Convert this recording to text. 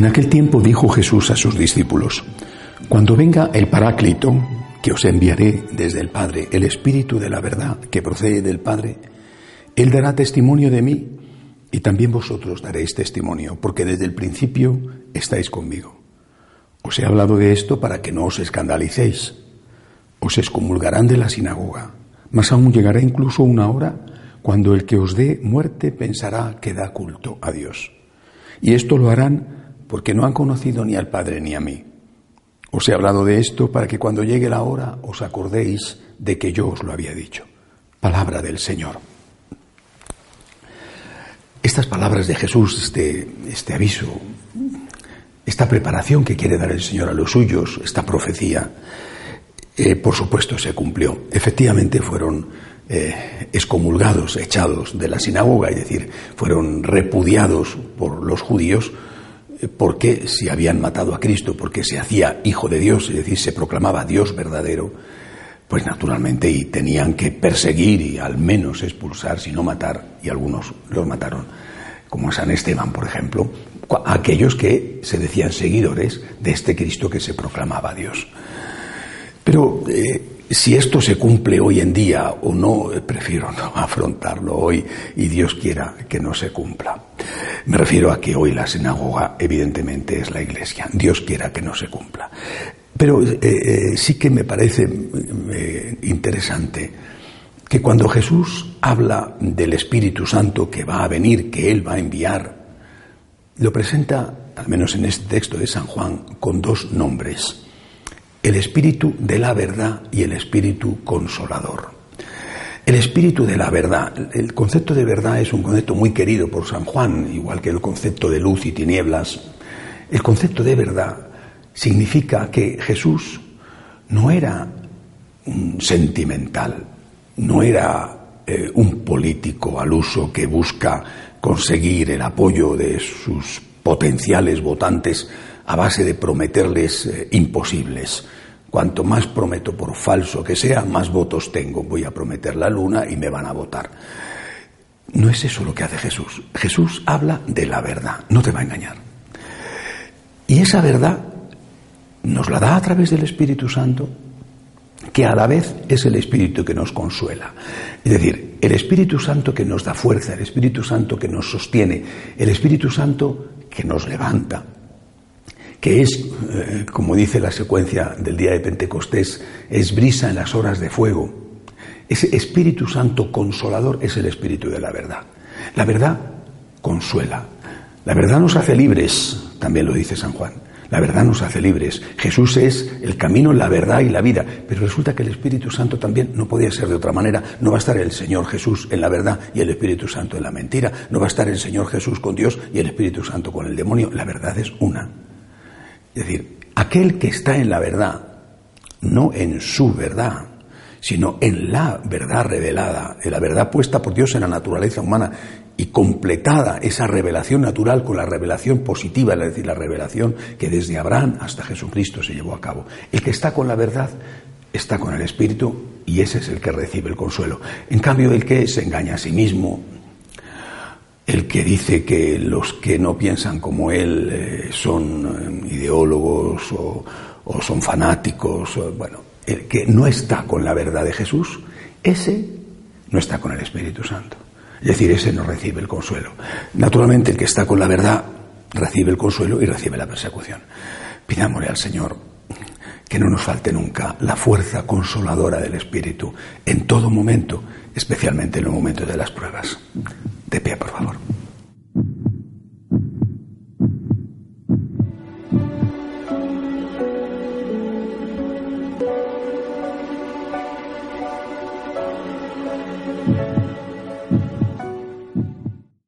En aquel tiempo dijo Jesús a sus discípulos, Cuando venga el Paráclito, que os enviaré desde el Padre, el Espíritu de la verdad que procede del Padre, Él dará testimonio de mí y también vosotros daréis testimonio, porque desde el principio estáis conmigo. Os he hablado de esto para que no os escandalicéis. Os excomulgarán de la sinagoga, mas aún llegará incluso una hora cuando el que os dé muerte pensará que da culto a Dios. Y esto lo harán porque no han conocido ni al Padre ni a mí. Os he hablado de esto para que cuando llegue la hora os acordéis de que yo os lo había dicho. Palabra del Señor. Estas palabras de Jesús, este, este aviso, esta preparación que quiere dar el Señor a los suyos, esta profecía, eh, por supuesto se cumplió. Efectivamente fueron eh, excomulgados, echados de la sinagoga, es decir, fueron repudiados por los judíos eh, porque si habían matado a Cristo, porque se hacía hijo de Dios, es decir, se proclamaba Dios verdadero, pues naturalmente y tenían que perseguir y al menos expulsar, si no matar, y algunos los mataron, como San Esteban, por ejemplo, aquellos que se decían seguidores de este Cristo que se proclamaba Dios. Pero eh, si esto se cumple hoy en día o no, eh, prefiero no afrontarlo hoy y Dios quiera que no se cumpla. Me refiero a que hoy la sinagoga evidentemente es la iglesia. Dios quiera que no se cumpla. Pero eh, eh, sí que me parece eh, interesante que cuando Jesús habla del Espíritu Santo que va a venir, que Él va a enviar, lo presenta, al menos en este texto de San Juan, con dos nombres. El Espíritu de la verdad y el Espíritu consolador. El Espíritu de la verdad. El concepto de verdad es un concepto muy querido por San Juan, igual que el concepto de luz y tinieblas. El concepto de verdad significa que Jesús no era un sentimental, no era eh, un político al uso que busca conseguir el apoyo de sus potenciales votantes a base de prometerles eh, imposibles. Cuanto más prometo por falso que sea, más votos tengo. Voy a prometer la luna y me van a votar. No es eso lo que hace Jesús. Jesús habla de la verdad, no te va a engañar. Y esa verdad nos la da a través del Espíritu Santo, que a la vez es el Espíritu que nos consuela. Es decir, el Espíritu Santo que nos da fuerza, el Espíritu Santo que nos sostiene, el Espíritu Santo que nos levanta, que es, eh, como dice la secuencia del día de Pentecostés, es brisa en las horas de fuego. Ese Espíritu Santo consolador es el Espíritu de la verdad. La verdad consuela. La verdad nos hace libres, también lo dice San Juan. La verdad nos hace libres. Jesús es el camino, la verdad y la vida. Pero resulta que el Espíritu Santo también no podía ser de otra manera. No va a estar el Señor Jesús en la verdad y el Espíritu Santo en la mentira. No va a estar el Señor Jesús con Dios y el Espíritu Santo con el demonio. La verdad es una. Es decir, aquel que está en la verdad, no en su verdad, sino en la verdad revelada, en la verdad puesta por Dios en la naturaleza humana y completada esa revelación natural con la revelación positiva, es decir, la revelación que desde Abraham hasta Jesucristo se llevó a cabo. El que está con la verdad está con el Espíritu y ese es el que recibe el consuelo. En cambio, el que se engaña a sí mismo, el que dice que los que no piensan como él eh, son eh, ideólogos o, son fanáticos, bueno, el que no está con la verdad de Jesús, ese no está con el Espíritu Santo. Es decir, ese no recibe el consuelo. Naturalmente, el que está con la verdad recibe el consuelo y recibe la persecución. Pidámosle al Señor que no nos falte nunca la fuerza consoladora del Espíritu en todo momento, especialmente en los momentos de las pruebas.